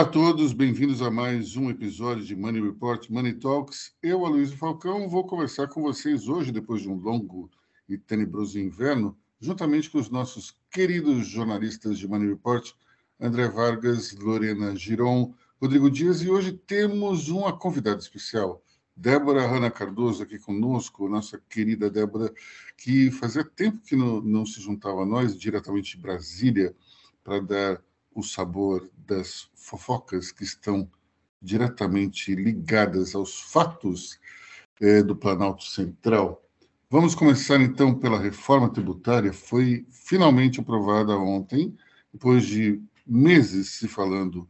Olá a todos, bem-vindos a mais um episódio de Money Report Money Talks. Eu, Aloysio Falcão, vou conversar com vocês hoje, depois de um longo e tenebroso inverno, juntamente com os nossos queridos jornalistas de Money Report, André Vargas, Lorena Giron, Rodrigo Dias, e hoje temos uma convidada especial, Débora Hanna Cardoso, aqui conosco, nossa querida Débora, que fazia tempo que não, não se juntava a nós, diretamente de Brasília, para dar o sabor das fofocas que estão diretamente ligadas aos fatos eh, do Planalto Central. Vamos começar então pela reforma tributária. Foi finalmente aprovada ontem, depois de meses se falando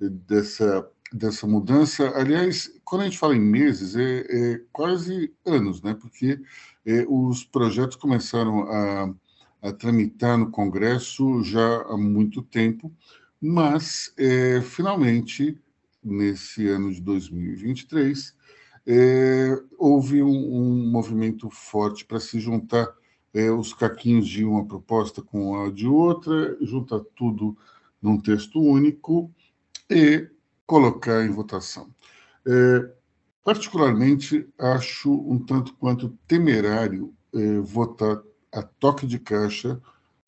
eh, dessa, dessa mudança. Aliás, quando a gente fala em meses, é, é quase anos, né? porque é, os projetos começaram a a tramitar no Congresso já há muito tempo, mas é, finalmente, nesse ano de 2023, é, houve um, um, movimento forte para se juntar é, os caquinhos de uma proposta com a de outra, juntar tudo num texto único e colocar em votação. É, particularmente, acho um tanto quanto temerário é, votar a toque de caixa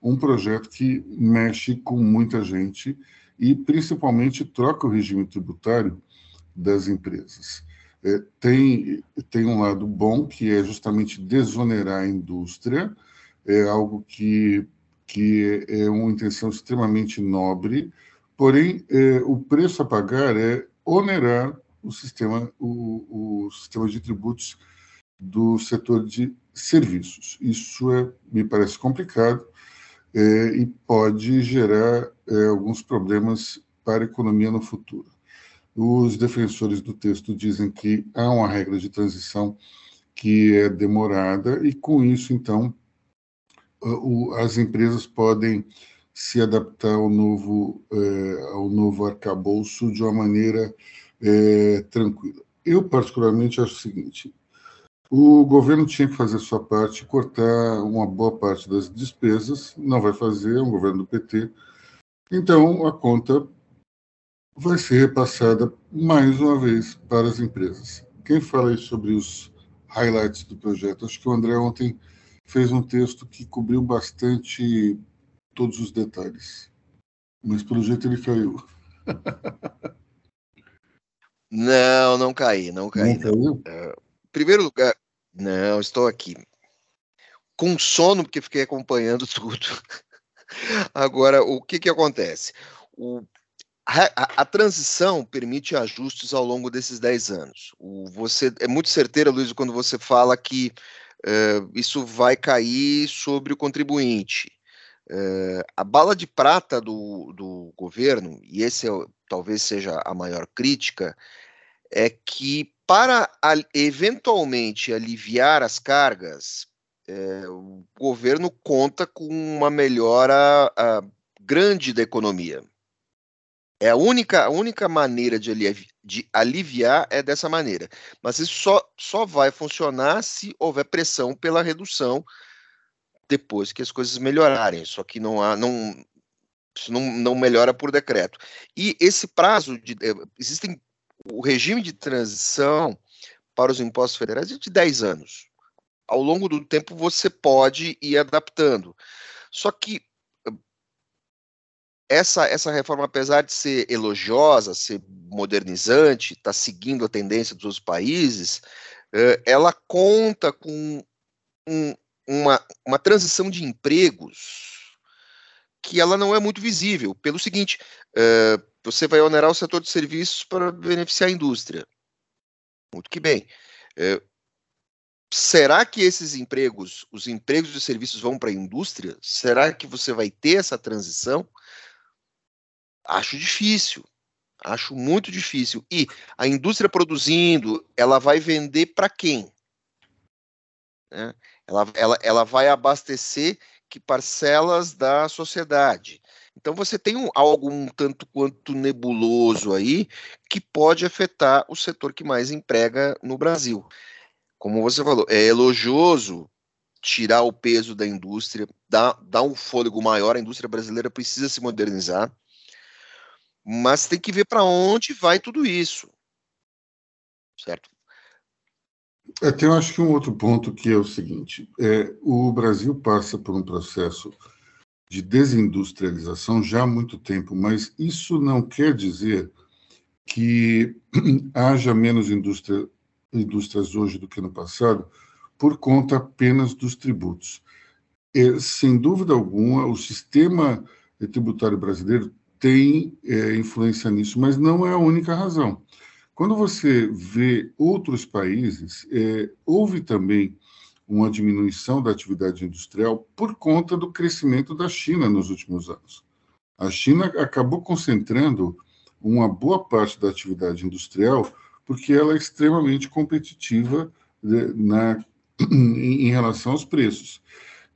um projeto que mexe com muita gente e principalmente troca o regime tributário das empresas. É, tem, tem um lado bom, que é justamente desonerar a indústria, é algo que, que é uma intenção extremamente nobre, porém, é, o preço a pagar é onerar o sistema, o, o sistema de tributos do setor de serviços. Isso é, me parece complicado é, e pode gerar é, alguns problemas para a economia no futuro. Os defensores do texto dizem que há uma regra de transição que é demorada e, com isso, então, o, as empresas podem se adaptar ao novo, é, ao novo arcabouço de uma maneira tranquila. Eu, particularmente, acho o seguinte: o governo tinha que fazer sua parte, cortar uma boa parte das despesas, não vai fazer, é um governo do PT. Então, a conta vai ser repassada mais uma vez para as empresas. Quem fala aí sobre os highlights do projeto? Acho que o André ontem fez um texto que cobriu bastante todos os detalhes. Mas pelo jeito ele caiu. Não, não caí, não caí. Não caiu? Primeiro lugar, não, estou aqui. Com sono, porque fiquei acompanhando tudo. Agora, o que, que acontece? O, a, a, transição permite ajustes ao longo desses 10 anos. O, você É muito certeira, Luiz, quando você fala que uh, isso vai cair sobre o contribuinte. Uh, a bala de prata do, do governo, e esse é, talvez seja a maior crítica, é que para eventualmente aliviar as cargas, é, o governo conta com uma melhora a, grande da economia. É a única, a única maneira de, de aliviar é dessa maneira. Mas isso só, só vai funcionar se houver pressão pela redução depois que as coisas melhorarem. Só que não há, não, isso não, não melhora por decreto. E esse prazo de. Eh, existem o regime de transição para os impostos federais é de 10 anos. Ao longo do tempo você pode ir adaptando. Só que essa, essa reforma, apesar de ser elogiosa, ser modernizante, está seguindo a tendência dos outros países, ela conta com um, uma, uma transição de empregos que ela não é muito visível. Pelo seguinte, uh, você vai onerar o setor de serviços para beneficiar a indústria. Muito que bem. Uh, será que esses empregos, os empregos de serviços vão para a indústria? Será que você vai ter essa transição? Acho difícil. Acho muito difícil. E a indústria produzindo, ela vai vender para quem? Né? Ela, ela, ela vai abastecer que parcelas da sociedade. Então você tem um, algo um tanto quanto nebuloso aí que pode afetar o setor que mais emprega no Brasil. Como você falou, é elogioso tirar o peso da indústria, dar, dar um fôlego maior, a indústria brasileira precisa se modernizar. mas tem que ver para onde vai tudo isso. Certo? Até eu acho que um outro ponto que é o seguinte: é, o Brasil passa por um processo de desindustrialização já há muito tempo, mas isso não quer dizer que haja menos indústria, indústrias hoje do que no passado por conta apenas dos tributos. É, sem dúvida alguma, o sistema tributário brasileiro tem é, influência nisso, mas não é a única razão. Quando você vê outros países, é, houve também uma diminuição da atividade industrial por conta do crescimento da China nos últimos anos. A China acabou concentrando uma boa parte da atividade industrial porque ela é extremamente competitiva né, na, em relação aos preços.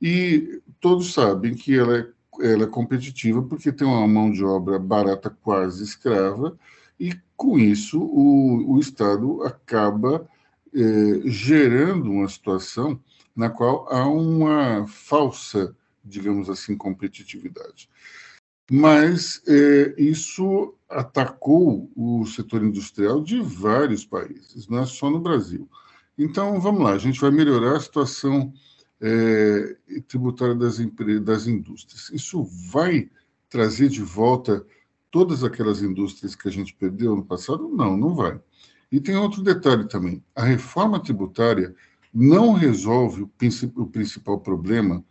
E todos sabem que ela é, ela é competitiva porque tem uma mão de obra barata, quase escrava, e com isso o, o Estado acaba é, gerando uma situação na qual há uma falsa, digamos assim, competitividade. Mas é, isso atacou o setor industrial de vários países, não é só no Brasil. Então, vamos lá, a gente vai melhorar a situação é, tributária das, das indústrias. Isso vai trazer de volta todas aquelas indústrias que a gente perdeu no passado? Não, não vai. E tem outro detalhe também: a reforma tributária não resolve o, o principal problema,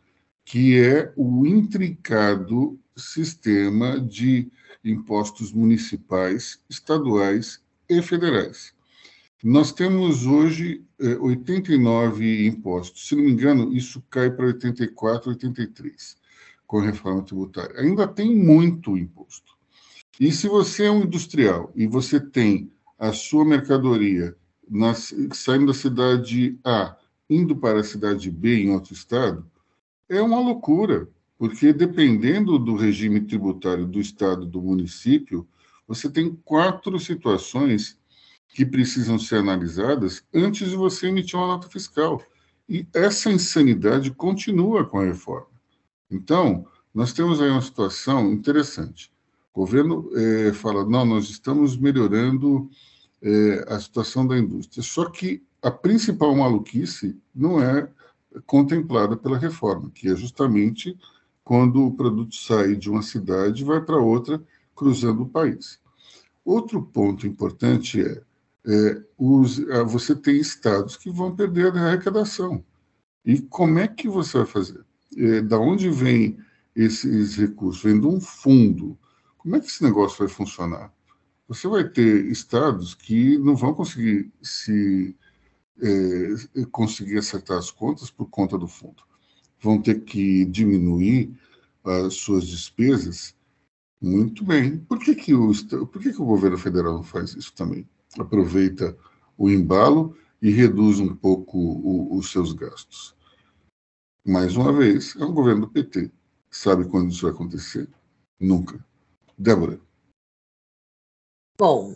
que é o intricado sistema de impostos municipais, estaduais e federais. Nós temos hoje 89 eh, impostos. Se não me engano, isso cai para 84, 83 com a reforma tributária. Ainda tem muito imposto. E se você é um industrial e você tem a sua mercadoria nas, saindo da cidade A, indo para a cidade B em outro estado, é uma loucura, porque dependendo do regime tributário do estado, do município, você tem quatro situações que precisam ser analisadas antes de você emitir uma nota fiscal. E essa insanidade continua com a reforma. Então, nós temos aí uma situação interessante. O governo é, fala, não, nós estamos melhorando é, a situação da indústria. Só que a principal maluquice não é contemplada pela reforma, que é justamente quando o produto sai de uma cidade e vai para outra, cruzando o país. Outro ponto importante é, é os, você tem estados que vão perder a arrecadação. E como é que você vai fazer? É, da onde vem esses recursos? Vem de um fundo. Como é que esse negócio vai funcionar? Você vai ter estados que não vão conseguir se é, conseguir acertar as contas por conta do fundo. Vão ter que diminuir as suas despesas. Muito bem. Por que, que, o, por que, que o governo federal não faz isso também? Aproveita o embalo e reduz um pouco o, os seus gastos. Mais uma vez, é um governo do PT. Sabe quando isso vai acontecer? Nunca. Débora. Bom,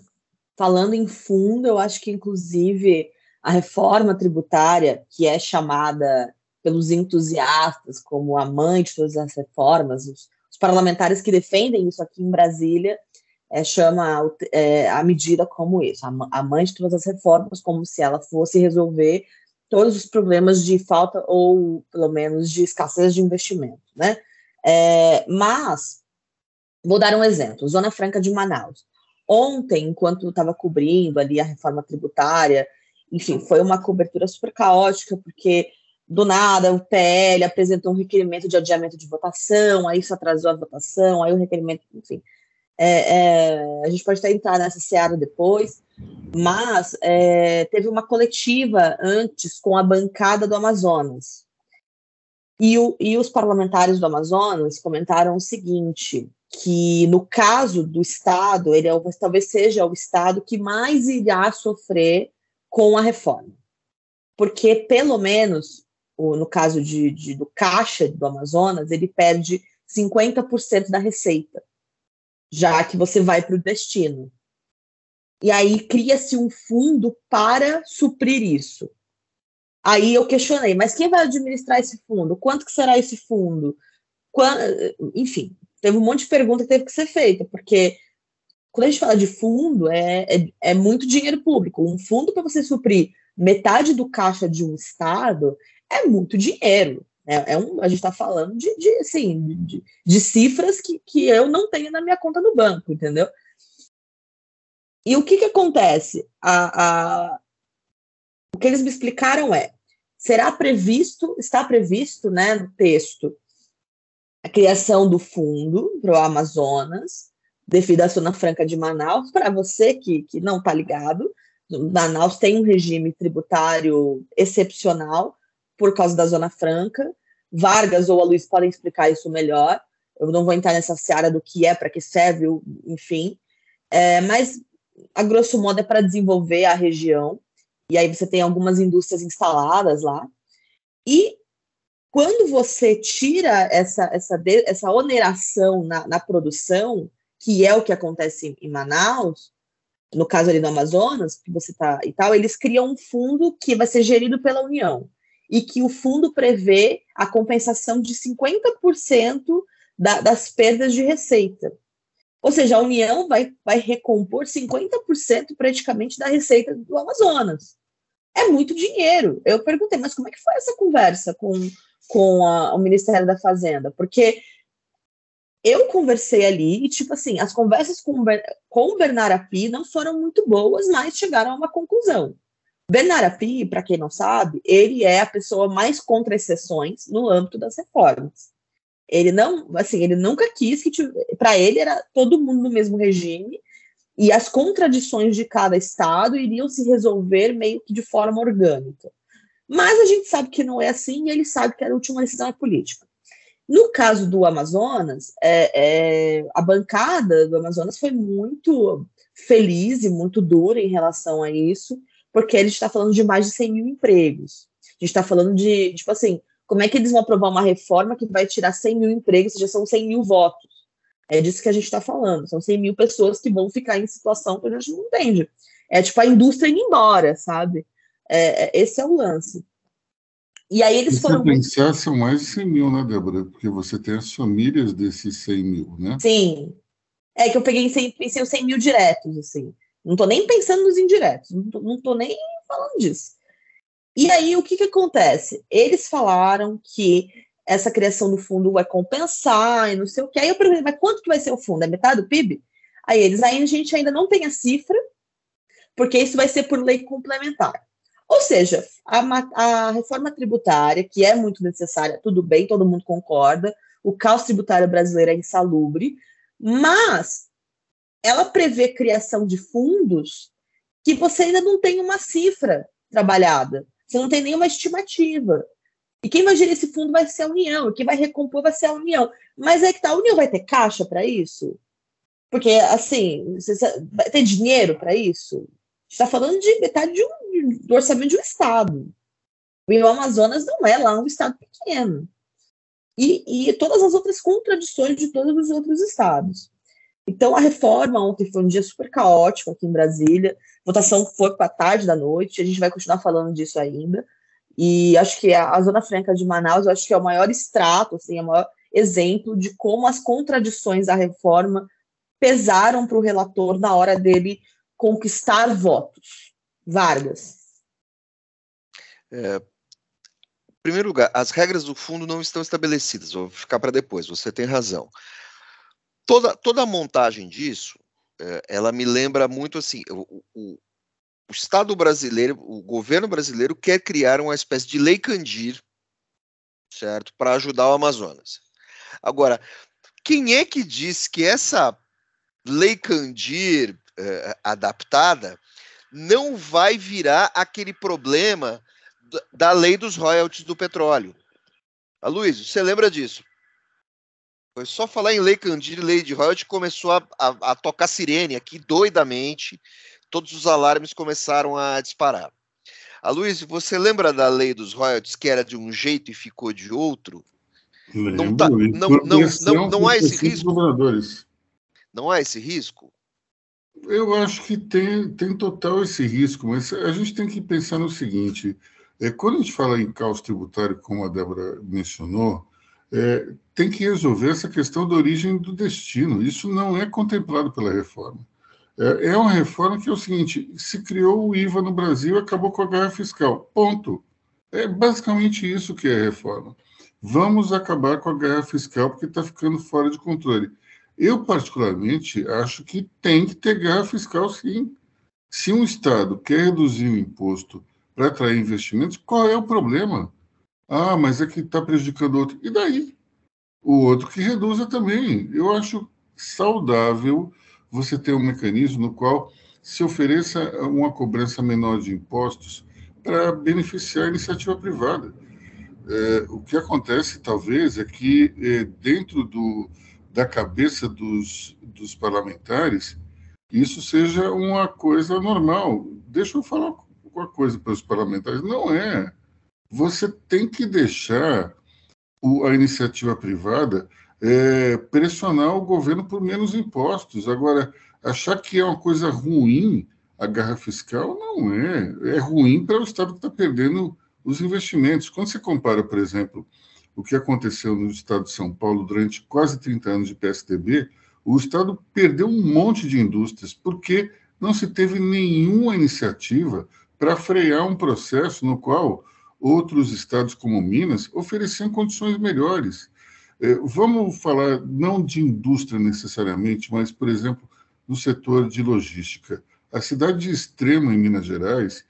falando em fundo, eu acho que, inclusive, a reforma tributária, que é chamada pelos entusiastas como a mãe de todas as reformas, os, os parlamentares que defendem isso aqui em Brasília, é, chama é, a medida como isso, a, a mãe de todas as reformas, como se ela fosse resolver todos os problemas de falta ou, pelo menos, de escassez de investimento, né? É, mas, vou dar um exemplo, Zona Franca de Manaus. Ontem, enquanto estava cobrindo ali a reforma tributária, enfim, foi uma cobertura super caótica, porque do nada o PL apresentou um requerimento de adiamento de votação, aí isso atrasou a votação, aí o requerimento, enfim. É, é, a gente pode até entrar nessa seara depois, mas é, teve uma coletiva antes com a bancada do Amazonas. E, o, e os parlamentares do Amazonas comentaram o seguinte: que no caso do Estado, ele é, talvez seja o Estado que mais irá sofrer com a reforma. Porque, pelo menos, o, no caso de, de, do Caixa do Amazonas, ele perde 50% da receita, já que você vai para o destino. E aí cria-se um fundo para suprir isso. Aí eu questionei, mas quem vai administrar esse fundo? Quanto que será esse fundo? Quando, enfim, teve um monte de pergunta que teve que ser feita, porque quando a gente fala de fundo, é, é, é muito dinheiro público. Um fundo para você suprir metade do caixa de um estado é muito dinheiro. É, é um, a gente está falando de, de, assim, de, de cifras que, que eu não tenho na minha conta no banco, entendeu? E o que, que acontece? A, a, o que eles me explicaram é: será previsto, está previsto né, no texto, a criação do fundo para o Amazonas, devido à Zona Franca de Manaus. Para você que, que não está ligado, Manaus tem um regime tributário excepcional por causa da Zona Franca. Vargas ou a Luiz podem explicar isso melhor. Eu não vou entrar nessa seara do que é, para que serve, enfim. É, mas, a grosso modo, é para desenvolver a região. E aí você tem algumas indústrias instaladas lá. E quando você tira essa, essa, essa oneração na, na produção, que é o que acontece em Manaus, no caso ali do Amazonas, que você está e tal, eles criam um fundo que vai ser gerido pela União e que o fundo prevê a compensação de 50% da, das perdas de receita. Ou seja, a União vai, vai recompor 50% praticamente da receita do Amazonas. É muito dinheiro. Eu perguntei, mas como é que foi essa conversa com, com a, o Ministério da Fazenda? Porque eu conversei ali e, tipo assim, as conversas com, com o Bernard Api não foram muito boas, mas chegaram a uma conclusão. Bernard Api, para quem não sabe, ele é a pessoa mais contra exceções no âmbito das reformas. Ele não, assim, ele nunca quis que para ele era todo mundo no mesmo regime e as contradições de cada estado iriam se resolver meio que de forma orgânica. Mas a gente sabe que não é assim e ele sabe que a última decisão é política. No caso do Amazonas, é, é, a bancada do Amazonas foi muito feliz e muito dura em relação a isso, porque a gente está falando de mais de 100 mil empregos. A gente está falando de, tipo assim, como é que eles vão aprovar uma reforma que vai tirar 100 mil empregos, já são 100 mil votos? É disso que a gente está falando. São 100 mil pessoas que vão ficar em situação que a gente não entende. É tipo a indústria indo embora, sabe? É, é esse é o lance. E aí eles e foram. Se pensar, são mais de 100 mil, né, Débora? Porque você tem as famílias desses 100 mil, né? Sim. É que eu peguei 100, pensei os 100 mil diretos, assim. Não estou nem pensando nos indiretos, não estou nem falando disso. E aí, o que, que acontece? Eles falaram que essa criação do fundo vai compensar e não sei o que. Aí eu perguntei, mas quanto que vai ser o fundo? É metade do PIB? Aí eles, aí a gente ainda não tem a cifra, porque isso vai ser por lei complementar. Ou seja, a, a, reforma tributária, que é muito necessária, tudo bem, todo mundo concorda, o caos tributário brasileiro é insalubre, mas ela prevê criação de fundos que você ainda não tem uma cifra trabalhada, você não tem nenhuma estimativa. E quem vai gerir esse fundo vai ser a União, quem vai recompor vai ser a União. Mas é que tá, a União vai ter caixa para isso? Porque, assim, vai ter dinheiro para isso? está falando de metade de um, do orçamento de um estado. E o Amazonas não é lá um estado pequeno. E, e todas as outras contradições de todos os outros estados. Então, a reforma ontem foi um dia super caótico aqui em Brasília. A votação foi para tarde da noite. A gente vai continuar falando disso ainda. E acho que a, a Zona Franca de Manaus, acho que é o maior extrato, assim, é o maior exemplo de como as contradições da reforma pesaram para o relator na hora dele conquistar votos. Vargas. É, em primeiro lugar, as regras do fundo não estão estabelecidas, vou ficar para depois, você tem razão. Toda, toda a montagem disso, é, ela me lembra muito assim, o, o, o Estado brasileiro, o governo brasileiro quer criar uma espécie de lei Candir, certo, para ajudar o Amazonas. Agora, quem é que diz que essa lei Candir uh, adaptada, não vai virar aquele problema da lei dos royalties do petróleo. A Luiz, você lembra disso? Foi só falar em lei Candir e lei de royalties começou a, a, a tocar sirene aqui doidamente, todos os alarmes começaram a disparar. A Luiz, você lembra da lei dos royalties que era de um jeito e ficou de outro? Lembro, não, tá, não, não, não, não há esse risco? Não há esse risco? Eu acho que tem, tem total esse risco, mas a gente tem que pensar no seguinte: é, quando a gente fala em caos tributário, como a Débora mencionou, é, tem que resolver essa questão da origem do destino. Isso não é contemplado pela reforma. É, é uma reforma que é o seguinte: se criou o IVA no Brasil, acabou com a guerra fiscal. Ponto. É basicamente isso que é a reforma. Vamos acabar com a guerra fiscal porque está ficando fora de controle. Eu, particularmente, acho que tem que ter guerra fiscal, sim. Se um Estado quer reduzir o imposto para atrair investimentos, qual é o problema? Ah, mas é que está prejudicando outro. E daí? O outro que reduza também. Eu acho saudável você ter um mecanismo no qual se ofereça uma cobrança menor de impostos para beneficiar a iniciativa privada. É, o que acontece, talvez, é que é, dentro do, da cabeça dos, dos parlamentares, isso seja uma coisa normal. Deixa eu falar uma coisa para os parlamentares. Não é. Você tem que deixar o, a iniciativa privada é, pressionar o governo por menos impostos. Agora, achar que é uma coisa ruim a guerra fiscal, não é. É ruim para o Estado que está perdendo os investimentos. Quando você compara, por exemplo, o que aconteceu no Estado de São Paulo durante quase 30 anos de PSDB, o Estado perdeu um monte de indústrias, porque não se teve nenhuma iniciativa para frear um processo no qual outros estados, como Minas, ofereciam condições melhores. É, vamos falar não de indústria necessariamente, mas, por exemplo, no setor de logística. A cidade de Extrema, em Minas Gerais,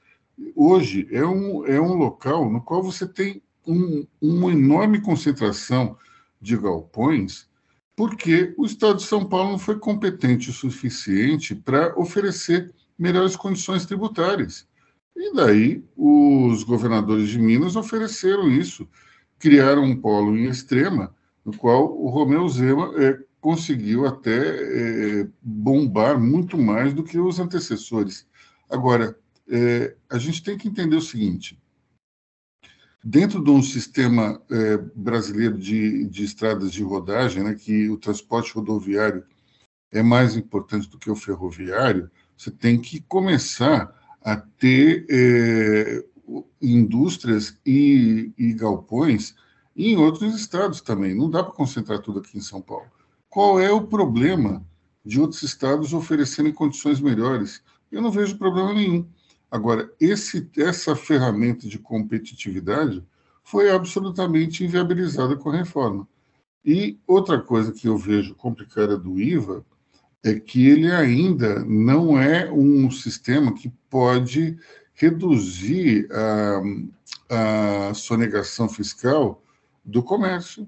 hoje é um, é um local no qual você tem um, uma enorme concentração de galpões, porque o Estado de São Paulo não foi competente o suficiente para oferecer melhores condições tributárias. E daí os governadores de Minas ofereceram isso, criaram um polo em extrema no qual o Romeu Zema é, conseguiu até é, bombar muito mais do que os antecessores. Agora, é, a gente tem que entender o seguinte: dentro de um sistema é, brasileiro de, de estradas de rodagem, né, que o transporte rodoviário é mais importante do que o ferroviário, você tem que começar a ter é, indústrias e, e galpões em outros estados também. Não dá para concentrar tudo aqui em São Paulo. Qual é o problema de outros estados oferecerem condições melhores? Eu não vejo problema nenhum. Agora, esse, essa ferramenta de competitividade foi absolutamente inviabilizada com a reforma. E outra coisa que eu vejo complicada do IVA é que ele ainda não é um sistema que pode reduzir a, a sonegação fiscal do comércio.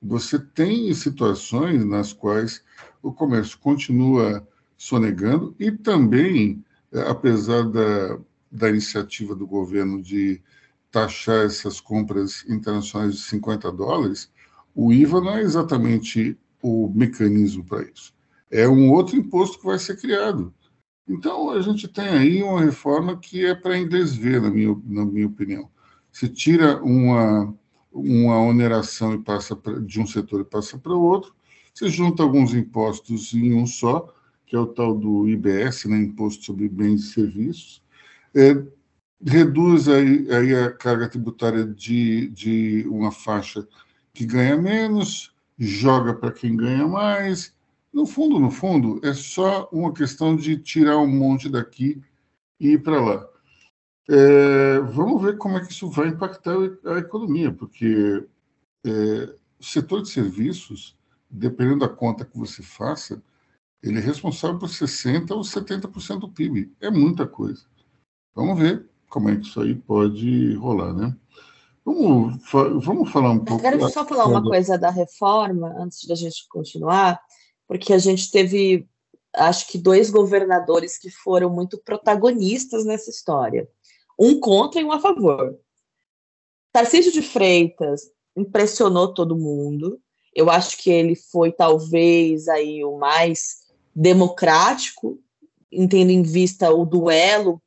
Você tem situações nas quais o comércio continua sonegando e também, apesar da, da iniciativa do governo de taxar essas compras internacionais de 50 dólares, o IVA não é exatamente o mecanismo para isso. É um outro imposto que vai ser criado. Então, a gente tem aí uma reforma que é para inglês ver, na minha, na minha opinião. Se tira uma, uma oneração e passa pra, de um setor e passa para o outro, você junta alguns impostos em um só, que é o tal do IBS, né, Imposto sobre Bens e Serviços, é, reduz aí, aí, a carga tributária de, de uma faixa que ganha menos, joga para quem ganha mais. No fundo, no fundo, é só uma questão de tirar um monte daqui e ir para lá. É, vamos ver como é que isso vai impactar a economia, porque é, o setor de serviços, dependendo da conta que você faça, ele é responsável por 60% ou 70% do PIB. É muita coisa. Vamos ver como é que isso aí pode rolar, né? Vamos, vamos falar um pouco. Eu quero só falar uma coisa da reforma, antes da gente continuar, porque a gente teve, acho que, dois governadores que foram muito protagonistas nessa história um contra e um a favor. Tarcísio de Freitas impressionou todo mundo. Eu acho que ele foi talvez aí o mais democrático, tendo em vista o duelo,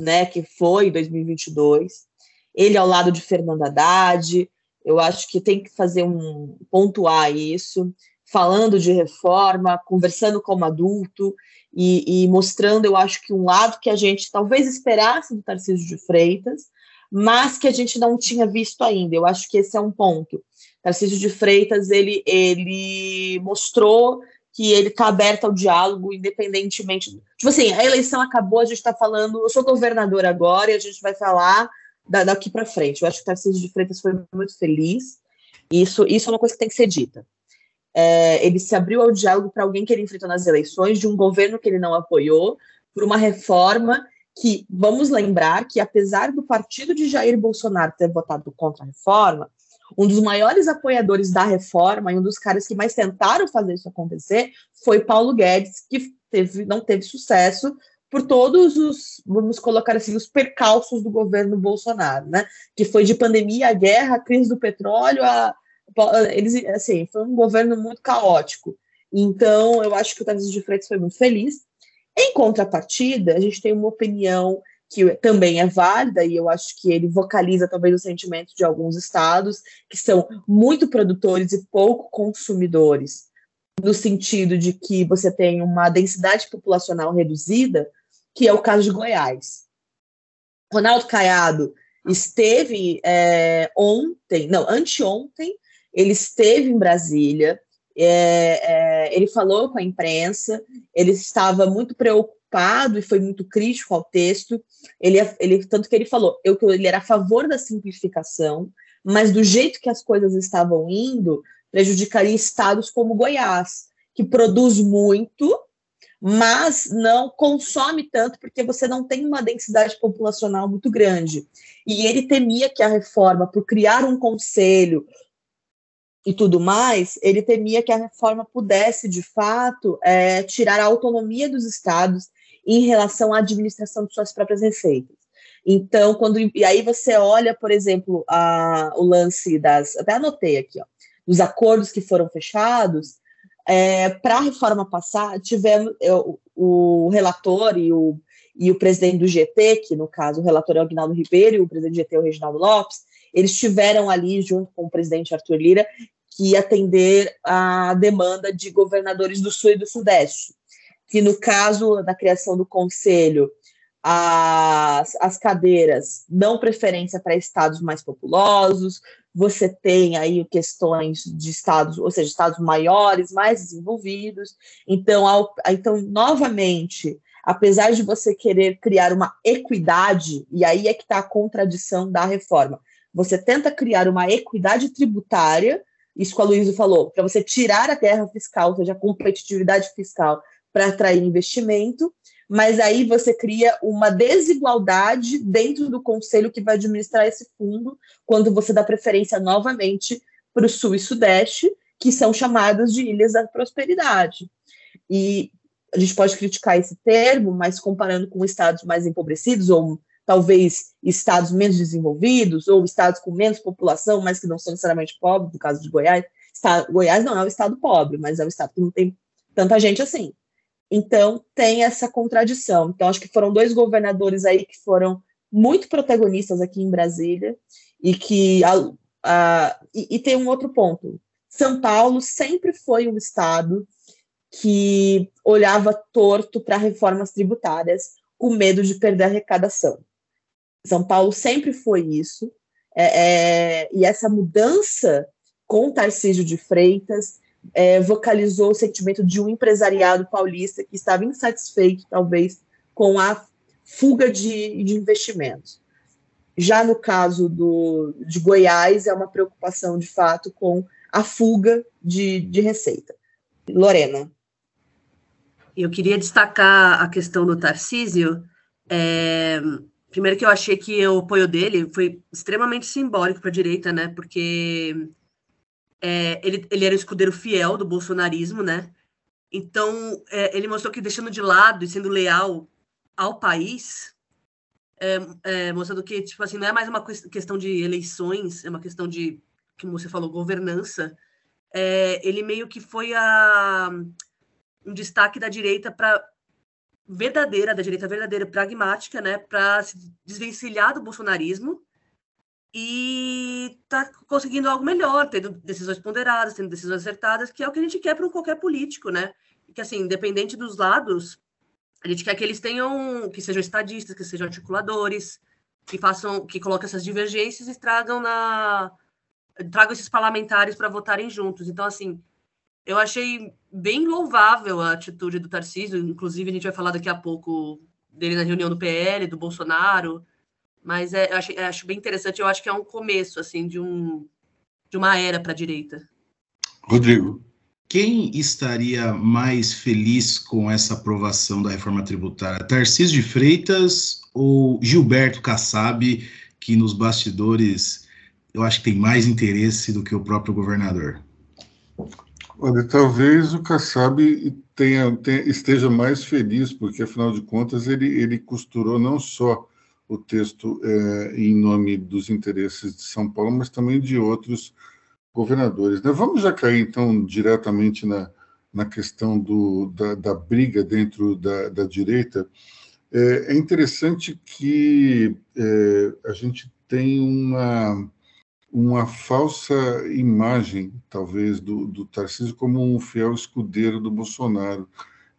né, que foi em 2022. Ele ao lado de Fernando Haddad, eu acho que tem que fazer um pontuar isso, falando de reforma, conversando como adulto, e, e, mostrando, eu acho que um lado que a gente talvez esperasse do Tarcísio de Freitas, mas que a gente não tinha visto ainda. Eu acho que esse é um ponto. Tarcísio de Freitas ele, ele mostrou que ele está aberto ao diálogo, independentemente. Tipo assim, a eleição acabou, a gente está falando, eu sou governador agora e a gente vai falar da, daqui para frente. Eu acho que o Tarcísio de Freitas foi muito feliz. Isso, isso é uma coisa que tem que ser dita. É, ele se abriu ao diálogo para alguém que ele enfrentou nas eleições, de um governo que ele não apoiou, por uma reforma que, vamos lembrar, que apesar do partido de Jair Bolsonaro ter votado contra a reforma, um dos maiores apoiadores da reforma e um dos caras que mais tentaram fazer isso acontecer foi Paulo Guedes, que teve, não teve sucesso por todos os, vamos colocar assim, os percalços do governo Bolsonaro, né? Que foi de pandemia, a guerra, a crise do petróleo, a, eles, assim, foi um governo muito caótico. Então, eu acho que o Tarcísio de Freitas foi muito feliz. Em contrapartida, a gente tem uma opinião que também é válida, e eu acho que ele vocaliza talvez o sentimento de alguns estados que são muito produtores e pouco consumidores, no sentido de que você tem uma densidade populacional reduzida, que é o caso de Goiás. Ronaldo Caiado esteve é, ontem, não, anteontem, ele esteve em Brasília, é, é, ele falou com a imprensa, ele estava muito preocupado e foi muito crítico ao texto. Ele, ele tanto que ele falou, eu, ele era a favor da simplificação, mas do jeito que as coisas estavam indo, prejudicaria estados como Goiás, que produz muito, mas não consome tanto porque você não tem uma densidade populacional muito grande. E ele temia que a reforma, por criar um conselho, e tudo mais, ele temia que a reforma pudesse, de fato, é, tirar a autonomia dos estados em relação à administração de suas próprias receitas. Então, quando e aí você olha, por exemplo, a, o lance das, até anotei aqui, ó, dos acordos que foram fechados, é, para a reforma passar, tivemos eu, o relator e o, e o presidente do GT, que no caso o relator é o Aguinaldo Ribeiro e o presidente do GT é o Reginaldo Lopes, eles estiveram ali junto com o presidente Arthur Lira que atender a demanda de governadores do Sul e do Sudeste, que no caso da criação do conselho, as, as cadeiras dão preferência para estados mais populosos, você tem aí questões de estados, ou seja, estados maiores, mais desenvolvidos. Então, ao, então novamente, apesar de você querer criar uma equidade, e aí é que está a contradição da reforma, você tenta criar uma equidade tributária isso que a Luísa falou, para você tirar a guerra fiscal, ou seja, a competitividade fiscal, para atrair investimento, mas aí você cria uma desigualdade dentro do conselho que vai administrar esse fundo, quando você dá preferência novamente para o Sul e Sudeste, que são chamadas de ilhas da prosperidade. E a gente pode criticar esse termo, mas comparando com estados mais empobrecidos ou talvez estados menos desenvolvidos ou estados com menos população, mas que não são necessariamente pobres, no caso de Goiás. Estado, Goiás não é um estado pobre, mas é um estado que não tem tanta gente assim. Então, tem essa contradição. Então, acho que foram dois governadores aí que foram muito protagonistas aqui em Brasília e que. A, a, e, e tem um outro ponto. São Paulo sempre foi um estado que olhava torto para reformas tributárias com medo de perder a arrecadação. São Paulo sempre foi isso. É, é, e essa mudança com Tarcísio de Freitas é, vocalizou o sentimento de um empresariado paulista que estava insatisfeito, talvez, com a fuga de, de investimentos. Já no caso do, de Goiás, é uma preocupação, de fato, com a fuga de, de receita. Lorena. Eu queria destacar a questão do Tarcísio. É, Primeiro que eu achei que o apoio dele foi extremamente simbólico para a direita, né? Porque é, ele, ele era o escudeiro fiel do bolsonarismo, né? Então, é, ele mostrou que deixando de lado e sendo leal ao país, é, é mostrando que, tipo assim, não é mais uma questão de eleições, é uma questão de, como você falou, governança. É, ele meio que foi a, um destaque da direita para verdadeira, da direita verdadeira, pragmática, né, para se desvencilhar do bolsonarismo e tá conseguindo algo melhor, tendo decisões ponderadas, tendo decisões acertadas, que é o que a gente quer para qualquer político, né? Que assim, independente dos lados, a gente quer que eles tenham, que sejam estadistas, que sejam articuladores, que façam, que coloquem essas divergências e tragam na tragam esses parlamentares para votarem juntos. Então, assim, eu achei bem louvável a atitude do Tarcísio, inclusive a gente vai falar daqui a pouco dele na reunião do PL, do Bolsonaro, mas é, acho, acho bem interessante, eu acho que é um começo assim de, um, de uma era para a direita. Rodrigo. Quem estaria mais feliz com essa aprovação da reforma tributária? Tarcísio de Freitas ou Gilberto Kassab, que nos bastidores eu acho que tem mais interesse do que o próprio governador? Olha, talvez o Kassab tenha, tenha, esteja mais feliz, porque afinal de contas ele, ele costurou não só o texto é, em nome dos interesses de São Paulo, mas também de outros governadores. Né? Vamos já cair, então, diretamente na, na questão do, da, da briga dentro da, da direita. É, é, interessante que é, a gente tem uma, uma falsa imagem, talvez, do, do Tarcísio como um fiel escudeiro do Bolsonaro.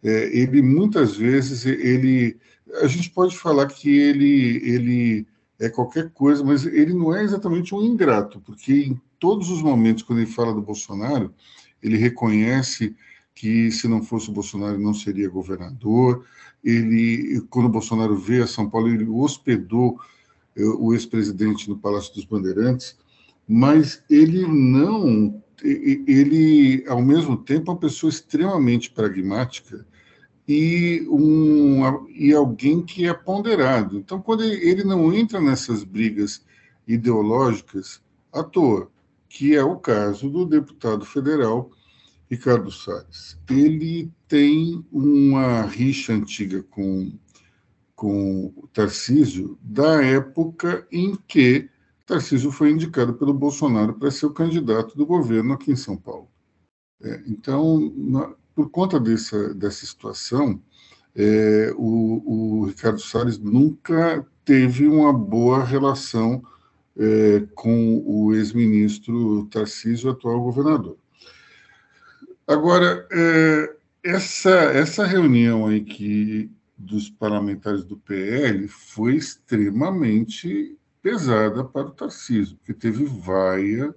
É, ele, muitas vezes, ele... A gente pode falar que ele, ele é qualquer coisa, mas ele não é exatamente um ingrato, porque em todos os momentos, quando ele fala do Bolsonaro, ele reconhece que se não fosse o Bolsonaro não seria governador. Ele, quando o Bolsonaro veio a São Paulo, ele hospedou eh, o ex-presidente no Palácio dos Bandeirantes, mas ele não, ele ao mesmo tempo é uma pessoa extremamente pragmática e, um, e alguém que é ponderado. Então, quando ele, não entra nessas brigas ideológicas à toa, que é o caso do deputado federal Ricardo Salles. Ele tem uma rixa antiga com, com o Tarcísio da época em que Tarcísio foi indicado pelo Bolsonaro para ser o candidato do governo aqui em São Paulo. É, então, por conta dessa, dessa situação, é, o, o Ricardo Salles nunca teve uma boa relação é, com o ex-ministro Tarcísio, atual governador. Agora, é, essa, essa reunião aí que, dos parlamentares do PL foi extremamente pesada para o Tarcísio, porque teve vaia,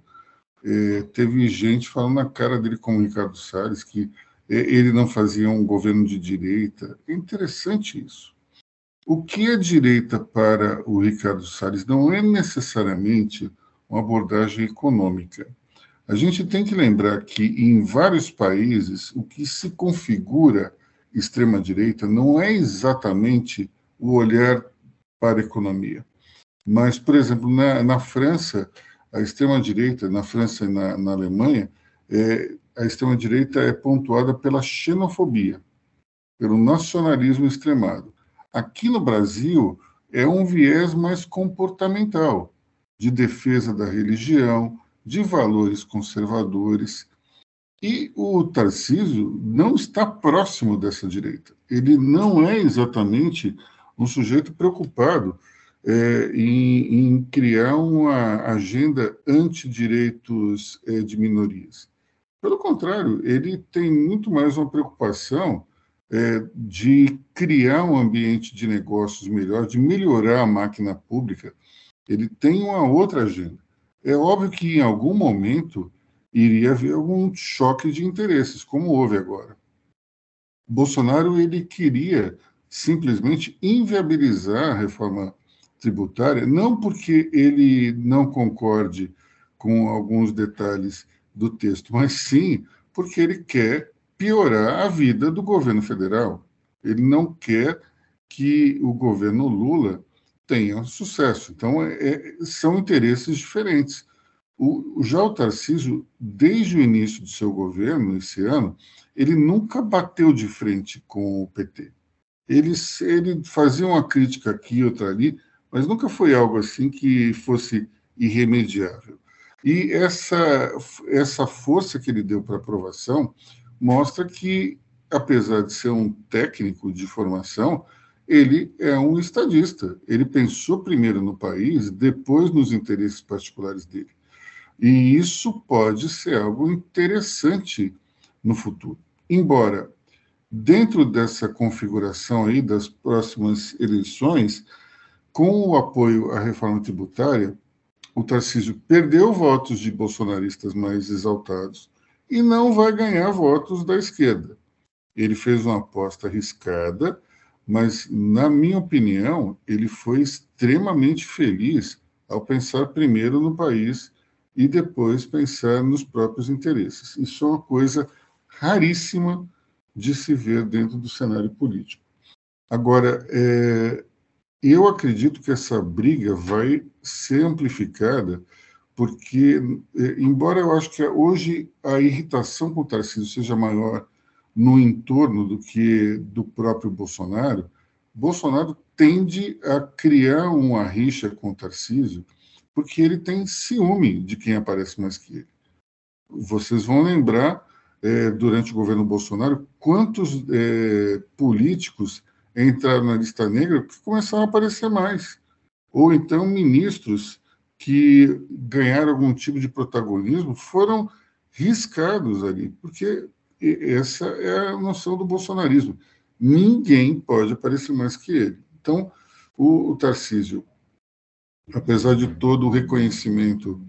é, teve gente falando na cara dele como Ricardo Salles que ele não fazia um governo de direita. É interessante isso. O que é direita para o Ricardo Salles não é necessariamente uma abordagem econômica. A gente tem que lembrar que em vários países o que se configura extrema-direita não é exatamente o olhar para a economia. Mas, por exemplo, na, na França, a extrema-direita, na França e na, na Alemanha, é, a extrema-direita é pontuada pela xenofobia, pelo nacionalismo extremado. Aqui no Brasil, é um viés mais comportamental, de defesa da religião, de valores conservadores. E o Tarcísio não está próximo dessa direita. Ele não é exatamente um sujeito preocupado é, em, em, criar uma agenda anti-direitos é, de minorias. Pelo contrário, ele tem muito mais uma preocupação é, de criar um ambiente de negócios melhor, de melhorar a máquina pública, ele tem uma outra agenda. É óbvio que em algum momento iria haver algum choque de interesses, como houve agora. Bolsonaro ele queria simplesmente inviabilizar a reforma tributária, não porque ele não concorde com alguns detalhes do texto, mas sim porque ele quer piorar a vida do governo federal. Ele não quer que o governo Lula tenha sucesso. Então, é, é, são interesses diferentes. O, já o Tarcísio, desde o início do seu governo, esse ano, ele nunca bateu de frente com o PT. Ele, ele fazia uma crítica aqui, outra ali, mas nunca foi algo assim que fosse irremediável. E essa, essa força que ele deu para aprovação mostra que, apesar de ser um técnico de formação, ele é um estadista. Ele pensou primeiro no país, depois nos interesses particulares dele. E isso pode ser algo interessante no futuro. Embora, dentro dessa configuração aí das próximas eleições, com o apoio à reforma tributária, o Tarcísio perdeu votos de bolsonaristas mais exaltados, e não vai ganhar votos da esquerda. Ele fez uma aposta arriscada, mas, na minha opinião, ele foi extremamente feliz ao pensar primeiro no país e depois pensar nos próprios interesses. Isso é uma coisa raríssima de se ver dentro do cenário político. Agora, é, eu acredito que essa briga vai ser amplificada porque, é, embora eu acho que hoje a irritação com o Tarcísio seja maior no entorno do que do próprio Bolsonaro, Bolsonaro tende a criar uma rixa com o Tarcísio porque ele tem ciúme de quem aparece mais que ele. Vocês vão lembrar, é, durante o governo Bolsonaro, quantos é, políticos entraram na lista negra que começaram a aparecer mais. Ou então ministros que ganharam algum tipo de protagonismo foram riscados ali, porque essa é a noção do bolsonarismo. Ninguém pode aparecer mais que ele. Então, o, o Tarcísio, apesar de todo o reconhecimento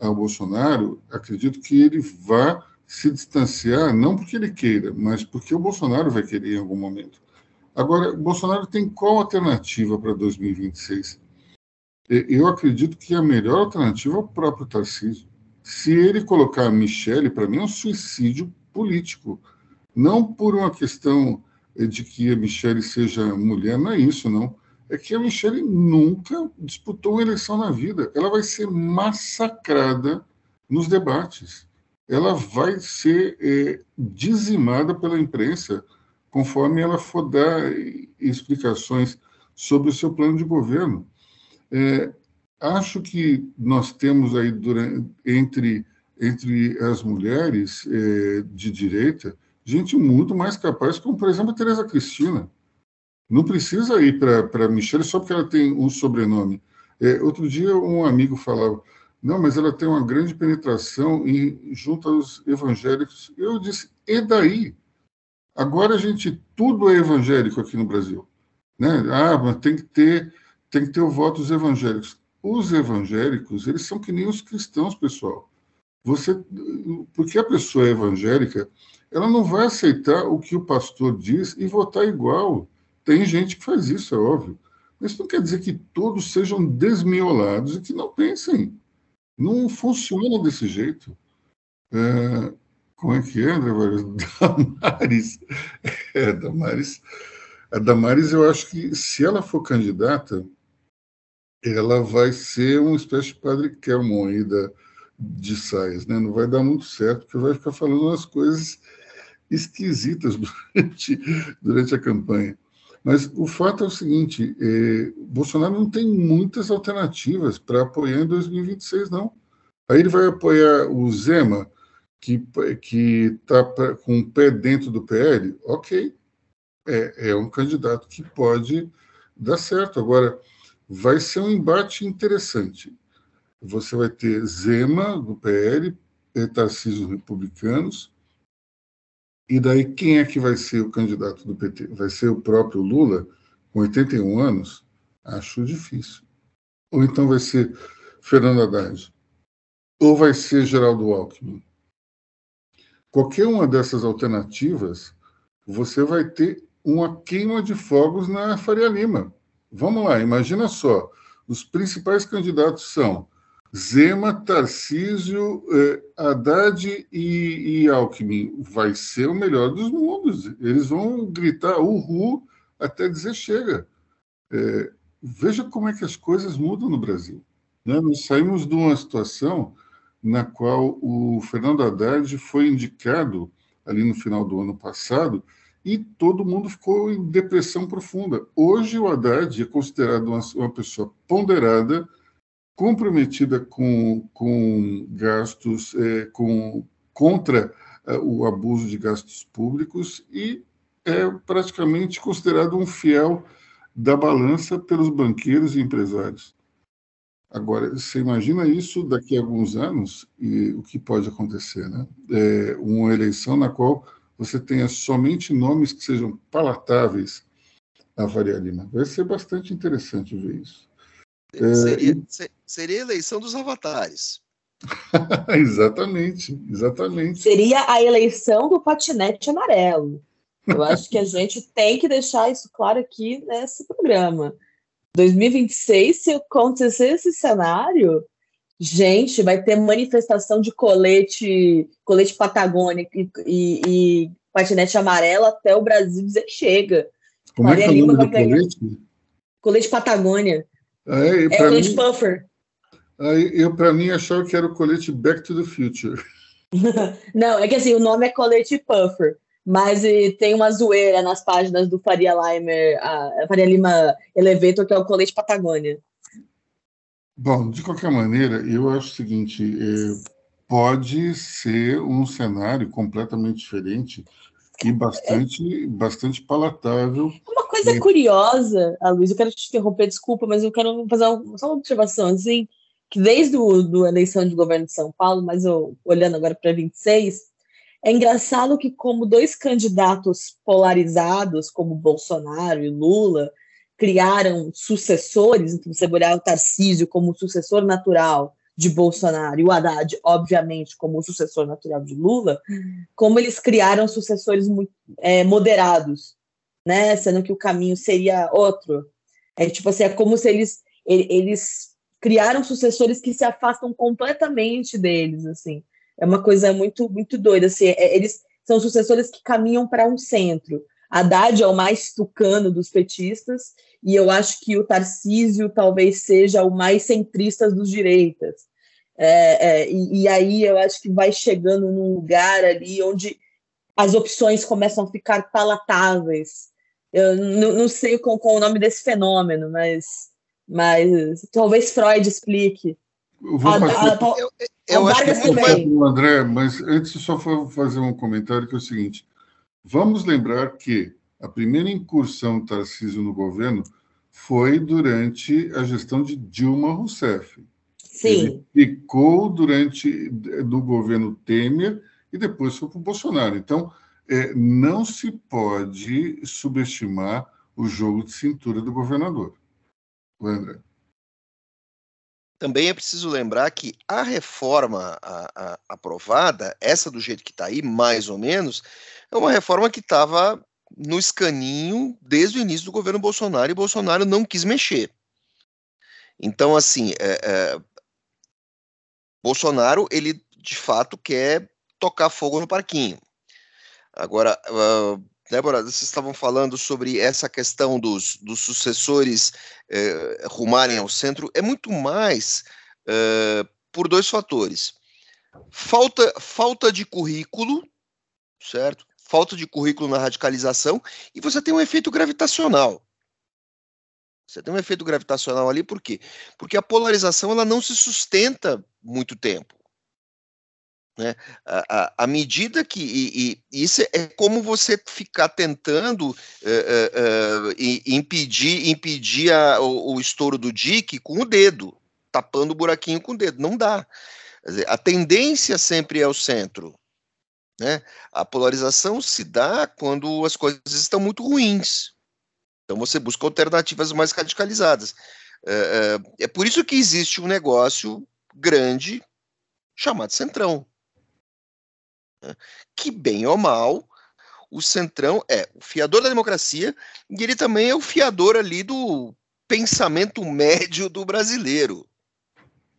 ao Bolsonaro, acredito que ele vá se distanciar, não porque ele queira, mas porque o Bolsonaro vai querer em algum momento. Agora, Bolsonaro tem qual alternativa para 2026? Eu acredito que a melhor alternativa é o próprio Tarcísio. Se ele colocar a Michele, para mim é um suicídio político. Não por uma questão de que a Michele seja mulher, não é isso, não. É que a Michele nunca disputou uma eleição na vida. Ela vai ser massacrada nos debates. Ela vai ser é, dizimada pela imprensa conforme ela for dar explicações sobre o seu plano de governo. É, acho que nós temos aí durante, entre entre as mulheres é, de direita gente muito mais capaz, como por exemplo a Teresa Cristina. Não precisa ir para Michelle só porque ela tem um sobrenome. É, outro dia um amigo falava, não, mas ela tem uma grande penetração em, junto aos evangélicos. Eu disse, e daí? Agora a gente, tudo é evangélico aqui no Brasil. Né? Ah, mas tem que ter, tem que ter o voto dos evangélicos. Os evangélicos, eles são que nem os cristãos, pessoal. Você, porque a pessoa é evangélica, ela não vai aceitar o que o pastor diz e votar igual. Tem gente que faz isso, é óbvio. Mas isso não quer dizer que todos sejam desmiolados e que não pensem. Não funciona desse jeito. É, como é que é, André Damares. É, Damares. A Damares, eu acho que se ela for candidata, ela vai ser uma espécie de padre Kelmon aí da, de saias, né? Não vai dar muito certo, porque vai ficar falando umas coisas esquisitas durante, durante a campanha. Mas o fato é o seguinte: é, Bolsonaro não tem muitas alternativas para apoiar em 2026, não. Aí ele vai apoiar o Zema, que está com o pé dentro do PL, ok. É, é um candidato que pode dar certo. Agora, vai ser um embate interessante você vai ter Zema, do PL, Tarcísio Republicanos, e daí quem é que vai ser o candidato do PT? Vai ser o próprio Lula, com 81 anos? Acho difícil. Ou então vai ser Fernando Haddad? Ou vai ser Geraldo Alckmin? Qualquer uma dessas alternativas, você vai ter uma queima de fogos na Faria Lima. Vamos lá, imagina só. Os principais candidatos são Zema, Tarcísio, eh, Haddad e, e, Alckmin. Vai ser o melhor dos mundos. Eles vão gritar uhul até dizer chega. É, veja como é que as coisas mudam no Brasil. Né? Nós saímos de uma situação na qual o Fernando Haddad foi indicado ali no final do ano passado e todo mundo ficou em depressão profunda. Hoje o Haddad é considerado uma, uma pessoa ponderada, comprometida com, com gastos, é, com, contra é, o abuso de gastos públicos e é praticamente considerado um fiel da balança pelos banqueiros e empresários. Agora, você imagina isso daqui a alguns anos e o que pode acontecer, né? É uma eleição na qual você tenha somente nomes que sejam palatáveis à Faria Lima. Vai ser bastante interessante ver isso. É, seria, seria a eleição dos avatares. exatamente, exatamente. Seria a eleição do patinete amarelo. Eu acho que a gente tem que deixar isso claro aqui nesse programa. 2026, se acontecer esse cenário, gente, vai ter manifestação de colete, colete Patagônia e, e, e patinete amarelo até o Brasil dizer chega. Como Maria é que é o nome do colete? Colete Patagônia. É, é colete mim, puffer. Aí, eu, para mim, achava que era o colete Back to the Future. Não, é que assim, o nome é colete puffer. Mas tem uma zoeira nas páginas do Faria Limer, a Faria Lima Elevator, que é o colete Patagônia. Bom, de qualquer maneira, eu acho o seguinte: é, pode ser um cenário completamente diferente e bastante, é. bastante palatável. Uma coisa é. curiosa, a Luiz, eu quero te interromper, desculpa, mas eu quero fazer uma, só uma observação, assim, que desde a eleição de governo de São Paulo, mas eu olhando agora para 26, é engraçado que, como dois candidatos polarizados, como Bolsonaro e Lula, criaram sucessores, então você olhar o Tarcísio como sucessor natural de Bolsonaro e o Haddad, obviamente, como sucessor natural de Lula, como eles criaram sucessores muito, é, moderados, né? Sendo que o caminho seria outro. É tipo assim, é como se eles, eles criaram sucessores que se afastam completamente deles, assim. É uma coisa muito, muito doida. Assim, é, eles são sucessores que caminham para um centro. Haddad é o mais tucano dos petistas, e eu acho que o Tarcísio talvez seja o mais centrista dos direitas. É, é, e, e, aí eu acho que vai chegando num lugar ali onde as opções começam a ficar palatáveis. Eu não, sei qual, qual, o nome desse fenômeno, mas, mas talvez Freud explique. Eu vou a, eu, eu acho que também. André, mas antes só vou fazer um comentário que é o seguinte: vamos lembrar que a primeira incursão do Tarcísio no governo foi durante a gestão de Dilma Rousseff. Sim. Ele ficou durante do governo Temer e depois foi para o Bolsonaro. Então, é, não se pode subestimar o jogo de cintura do governador. O André. Também é preciso lembrar que a reforma a, a, aprovada, essa do jeito que está aí, mais ou menos, é uma reforma que estava no escaninho desde o início do governo Bolsonaro e Bolsonaro não quis mexer. Então, assim, é, é, Bolsonaro, ele de fato quer tocar fogo no parquinho. Agora, uh, Débora, vocês estavam falando sobre essa questão dos, dos sucessores eh, rumarem ao centro, é muito mais eh, por dois fatores. Falta, falta de currículo, certo? Falta de currículo na radicalização, e você tem um efeito gravitacional. Você tem um efeito gravitacional ali, por quê? Porque a polarização ela não se sustenta muito tempo. Né? À, à medida que. E, e, isso é como você ficar tentando uh, uh, uh, impedir, impedir a, o, o, estouro do dique com o dedo, tapando o buraquinho com o dedo. Não dá. Dizer, a tendência sempre é o centro. Né? A polarização se dá quando as coisas estão muito ruins. Então você busca alternativas mais radicalizadas. é por isso que existe um negócio grande chamado Centrão que, bem ou mal, o Centrão é o fiador da democracia e ele também é o fiador ali do pensamento médio do brasileiro.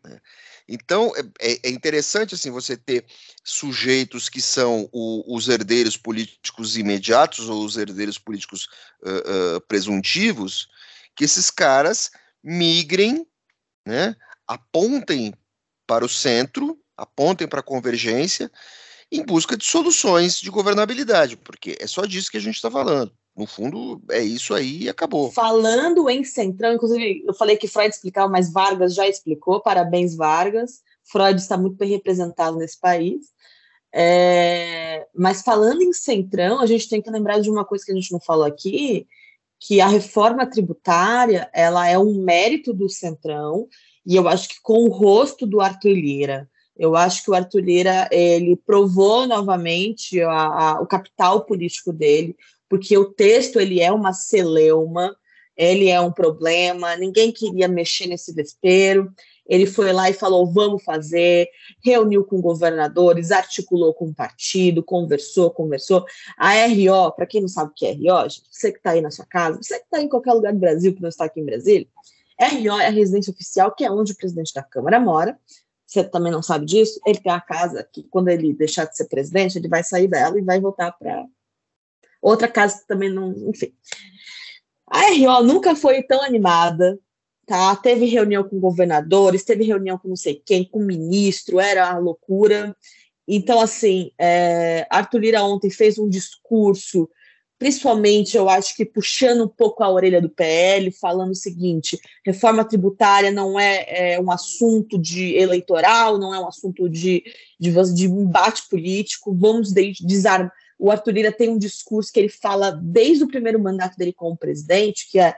Né? Então é, é, interessante assim você ter sujeitos que são o, os herdeiros políticos imediatos ou os herdeiros políticos uh, uh, presuntivos, que esses caras migrem, né, apontem para o centro, apontem para a convergência em busca de soluções de governabilidade, porque é só disso que a gente está falando. No fundo, é isso aí e acabou. Falando em centrão, inclusive, eu falei que Freud explicava, mas Vargas já explicou. Parabéns, Vargas. Freud está muito bem representado nesse país. É, mas falando em centrão, a gente tem que lembrar de uma coisa que a gente não falou aqui, que a reforma tributária ela é um mérito do centrão, e eu acho que com o rosto do Arthur Lira, eu acho que o Arthur Lira ele provou novamente a, a, o capital político dele, porque o texto ele é uma celeuma, ele é um problema, ninguém queria mexer nesse vespeiro. Ele foi lá e falou: vamos fazer, reuniu com governadores, articulou com o partido, conversou, conversou. A RO, para quem não sabe o que é RO, gente, você que está aí na sua casa, você que está em qualquer lugar do Brasil que não está aqui em Brasília, RO é a residência oficial, que é onde o presidente da Câmara mora. Você também não sabe disso? Ele tem uma casa que, quando ele deixar de ser presidente, ele vai sair dela e vai voltar para outra casa que também não. Enfim. A RO nunca foi tão animada, tá? Teve reunião com governadores, teve reunião com não sei quem, com ministro, era uma loucura. Então, assim, é, Arthur Lira ontem fez um discurso, principalmente, eu acho que puxando um pouco a orelha do PL, falando o seguinte: reforma tributária não é, é um assunto de eleitoral, não é um assunto de, de, de embate político, vamos desarmar o Arthur Lira tem um discurso que ele fala desde o primeiro mandato dele como presidente, que é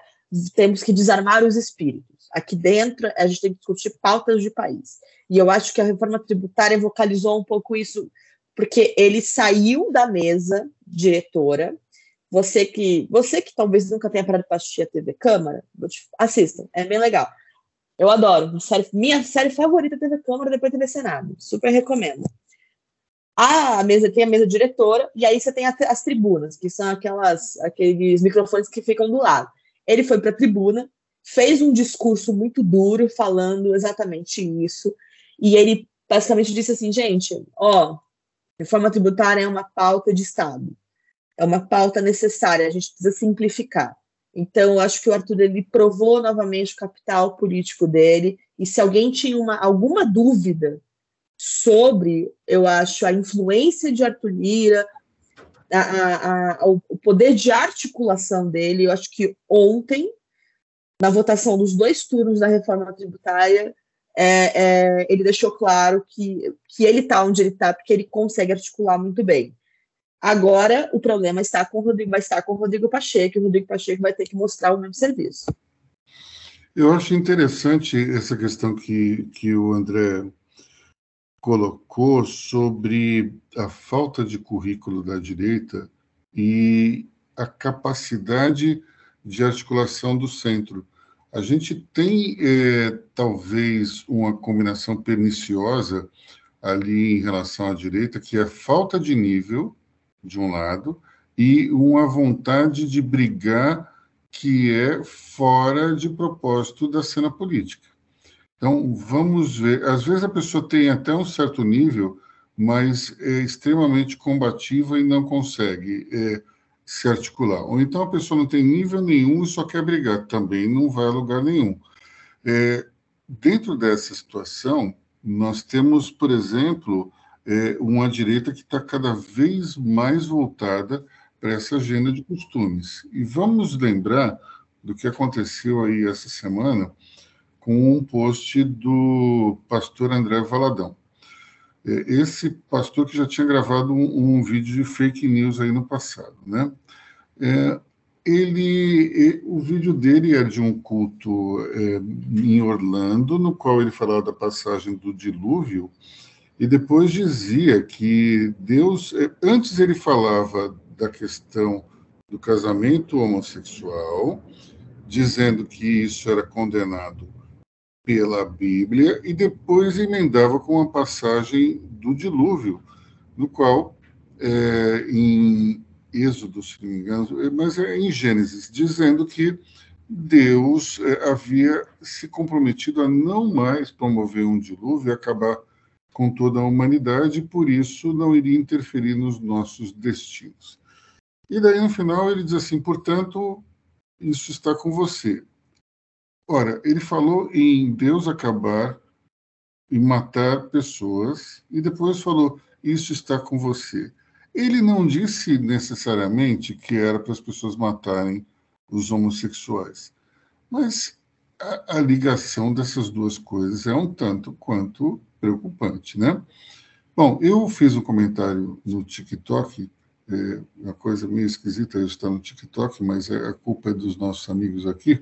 temos que desarmar os espíritos. Aqui dentro, a gente tem que discutir pautas de país. E eu acho que a reforma tributária vocalizou um pouco isso, porque ele saiu da mesa diretora. Você que, você que talvez nunca tenha parado para assistir a TV Câmara, assistam, é bem legal. Eu adoro. Série, minha série favorita é TV Câmara, depois TV Senado. Super recomendo a mesa tem a mesa diretora e aí você tem a, as tribunas, que são aquelas aqueles microfones que ficam do lado. Ele foi para a tribuna, fez um discurso muito duro falando exatamente isso e ele basicamente disse assim, gente, ó, reforma tributária é uma pauta de Estado, é uma pauta necessária, a gente precisa simplificar. Então, acho que o Arthur ele provou novamente o capital político dele. E se alguém tinha uma, alguma dúvida sobre, eu acho, a influência de Arthur Lira, a, a, a, o poder de articulação dele. Eu acho que ontem, na votação dos dois turnos da reforma tributária, é, é, ele deixou claro que, que ele está onde ele está, porque ele consegue articular muito bem. Agora, o problema está com o Rodrigo, vai estar com o Rodrigo Pacheco, e o Rodrigo Pacheco vai ter que mostrar o mesmo serviço. Eu acho interessante essa questão que, que o André colocou sobre a falta de currículo da direita e a capacidade de articulação do centro. A gente tem, é, talvez, uma combinação perniciosa ali em relação à direita, que é a falta de nível, de um lado, e uma vontade de brigar que é fora de propósito da cena política. Então, vamos ver. Às vezes a pessoa tem até um certo nível, mas é extremamente combativa e não consegue é, se articular. Ou então a pessoa não tem nível nenhum e só quer brigar, também não vai a lugar nenhum. É, dentro dessa situação, nós temos, por exemplo, é, uma direita que está cada vez mais voltada para essa agenda de costumes. E vamos lembrar do que aconteceu aí essa semana com um post do pastor André Valadão. É, esse pastor que já tinha gravado um, um vídeo de fake news aí no passado, né? É, ele, o vídeo dele é de um culto é, em Orlando, no qual ele falava da passagem do dilúvio, e depois dizia que Deus, é, antes ele falava da questão do casamento homossexual, dizendo que isso era condenado pela Bíblia e depois emendava com uma passagem do dilúvio, no qual, é, em Êxodo, se não me engano, mas é em Gênesis, dizendo que Deus havia se comprometido a não mais promover um dilúvio e acabar com toda a humanidade, por isso não iria interferir nos nossos destinos. E daí, no final, ele diz assim: portanto, isso está com você. Ora, ele falou em Deus acabar e matar pessoas, e depois falou: Isso está com você. Ele não disse necessariamente que era para as pessoas matarem os homossexuais, mas a, a ligação dessas duas coisas é um tanto quanto preocupante, né? Bom, eu fiz um comentário no TikTok, é uma coisa meio esquisita eu estar no TikTok, mas é, a culpa é dos nossos amigos aqui.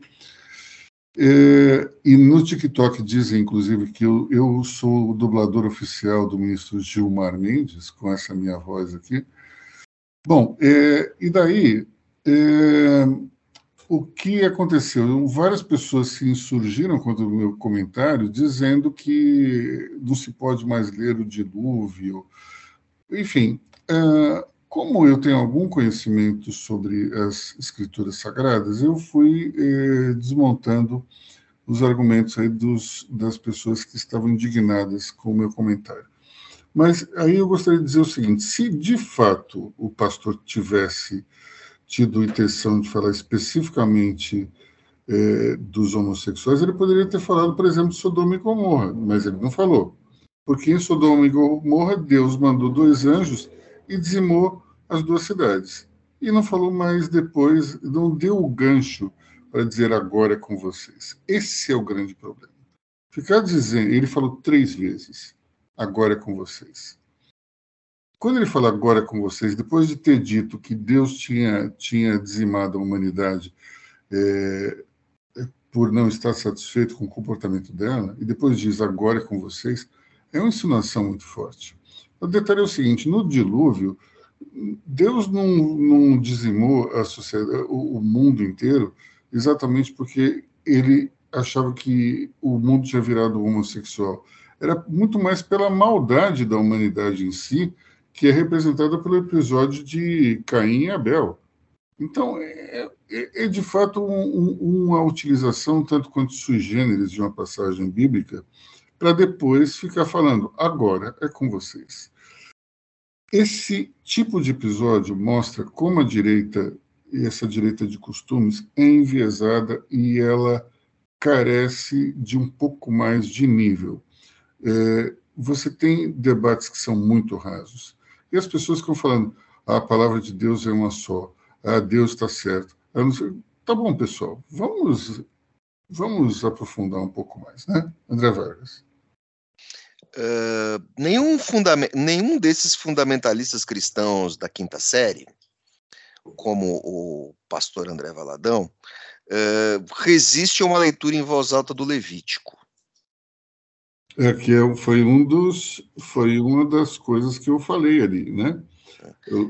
É, e no TikTok dizem, inclusive, que eu, eu sou o dublador oficial do ministro Gilmar Mendes, com essa minha voz aqui. Bom, é, e daí, é, o que aconteceu? Várias pessoas se insurgiram contra o meu comentário, dizendo que não se pode mais ler o dilúvio. Enfim, uh, como eu tenho algum conhecimento sobre as escrituras sagradas, eu fui eh, desmontando os argumentos aí dos, das pessoas que estavam indignadas com o meu comentário. Mas aí eu gostaria de dizer o seguinte: se de fato o pastor tivesse tido intenção de falar especificamente eh, dos homossexuais, ele poderia ter falado, por exemplo, de Sodoma e Gomorra, mas ele não falou. Porque em Sodoma e Gomorra, Deus mandou dois anjos e dizimou as duas cidades. E não falou mais depois, não deu o gancho para dizer agora é com vocês. Esse é o grande problema. Ficar dizendo, ele falou três vezes, agora é com vocês. Quando ele fala agora é com vocês, depois de ter dito que Deus tinha, tinha dizimado a humanidade é, por não estar satisfeito com o comportamento dela, e depois diz agora é com vocês, é uma insinuação muito forte. O detalhe é o seguinte: no dilúvio, Deus não, não dizimou a sociedade, o, o mundo inteiro exatamente porque ele achava que o mundo tinha virado homossexual. Era muito mais pela maldade da humanidade em si, que é representada pelo episódio de Caim e Abel. Então, é, é, é de fato um, um, uma utilização, tanto quanto sui generis, de uma passagem bíblica, para depois ficar falando, agora é com vocês. Esse tipo de episódio mostra como a direita, essa direita de costumes, é enviesada e ela carece de um pouco mais de nível. É, você tem debates que são muito rasos. E as pessoas ficam falando, ah, a palavra de Deus é uma só, ah, Deus está certo. Tá bom, pessoal, vamos, vamos aprofundar um pouco mais, né? André Vargas. Uh, nenhum, nenhum desses fundamentalistas cristãos da quinta série, como o pastor André Valadão, uh, resiste a uma leitura em voz alta do Levítico. É que é, foi um dos, foi uma das coisas que eu falei ali, né?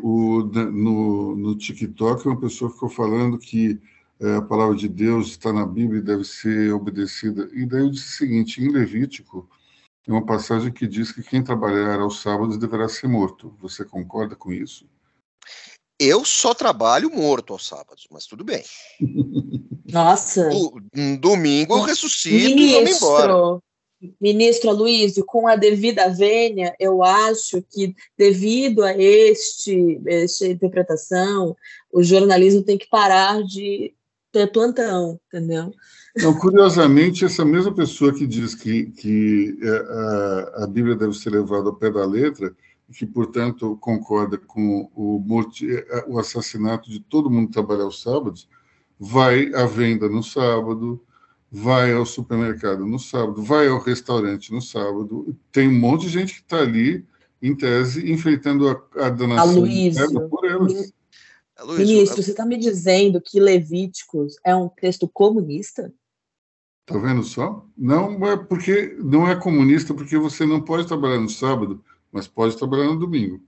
O, no, no TikTok, uma pessoa ficou falando que é, a palavra de Deus está na Bíblia e deve ser obedecida. E daí eu disse o seguinte: em Levítico, tem uma passagem que diz que quem trabalhar aos sábados deverá ser morto. Você concorda com isso? Eu só trabalho morto aos sábados, mas tudo bem. Nossa. Do, domingo eu ressuscito Ministro, e vou embora. Ministro Aloysio, com a devida vênia, eu acho que, devido a este, esta interpretação, o jornalismo tem que parar de ter plantão, entendeu? Não, curiosamente, essa mesma pessoa que diz que, que é, a, a Bíblia deve ser levada ao pé da letra, que, portanto, concorda com o, é, o assassinato de todo mundo trabalhar aos sábados, vai à venda no sábado, vai ao supermercado no sábado, vai ao restaurante no sábado. Tem um monte de gente que está ali, em tese, enfeitando a, a danação por elas. Ministro, você está me dizendo que Levíticos é um texto comunista? Tá vendo só? Não é porque não é comunista porque você não pode trabalhar no sábado, mas pode trabalhar no domingo.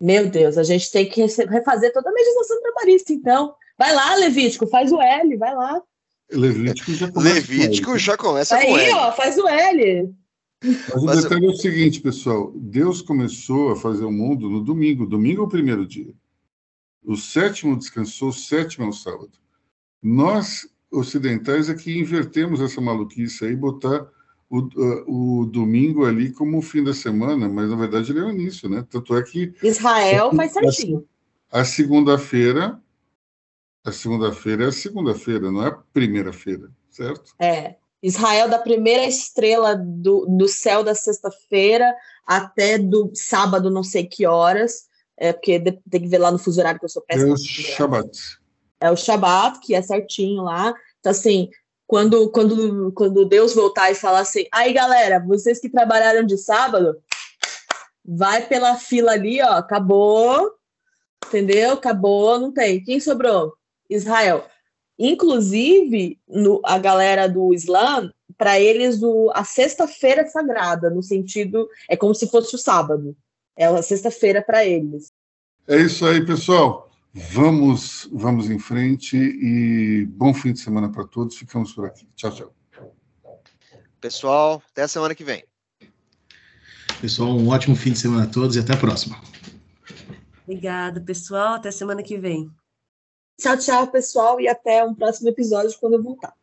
Meu Deus, a gente tem que refazer toda a legislação trabalhista, então. Vai lá, Levítico, faz o L, vai lá. Levítico já começa. Levítico já começa Aí, com L. ó, faz o L. Mas o mas detalhe eu... é o seguinte, pessoal: Deus começou a fazer o mundo no domingo. Domingo é o primeiro dia. O sétimo descansou, o sétimo é o sábado. Nós ocidentais é que invertemos essa maluquice aí, botar o, uh, o domingo ali como o fim da semana, mas na verdade ele é o início, né? Tanto é que. Israel faz certinho. A, a segunda-feira. A segunda-feira é a segunda-feira, não é a primeira-feira, certo? É. Israel da primeira estrela do, do céu da sexta-feira até do sábado, não sei que horas, é porque tem que ver lá no fuso horário que eu sou péssima. É o Shabat é o Shabat, que é certinho lá. Então, assim, quando, quando, quando Deus voltar e falar assim, aí galera, vocês que trabalharam de sábado, vai pela fila ali, ó, acabou, entendeu? Acabou, não tem. Quem sobrou? Israel. Inclusive, no, a galera do Islã, para eles, o, a sexta-feira é sagrada, no sentido, é como se fosse o sábado. É a sexta-feira para eles. É isso aí, pessoal. Vamos, vamos em frente e bom fim de semana para todos. Ficamos por aqui. Tchau, tchau. Pessoal, até a semana que vem. Pessoal, um ótimo fim de semana a todos e até a próxima. Obrigada, pessoal. Até semana que vem. Tchau, tchau, pessoal, e até um próximo episódio quando eu voltar.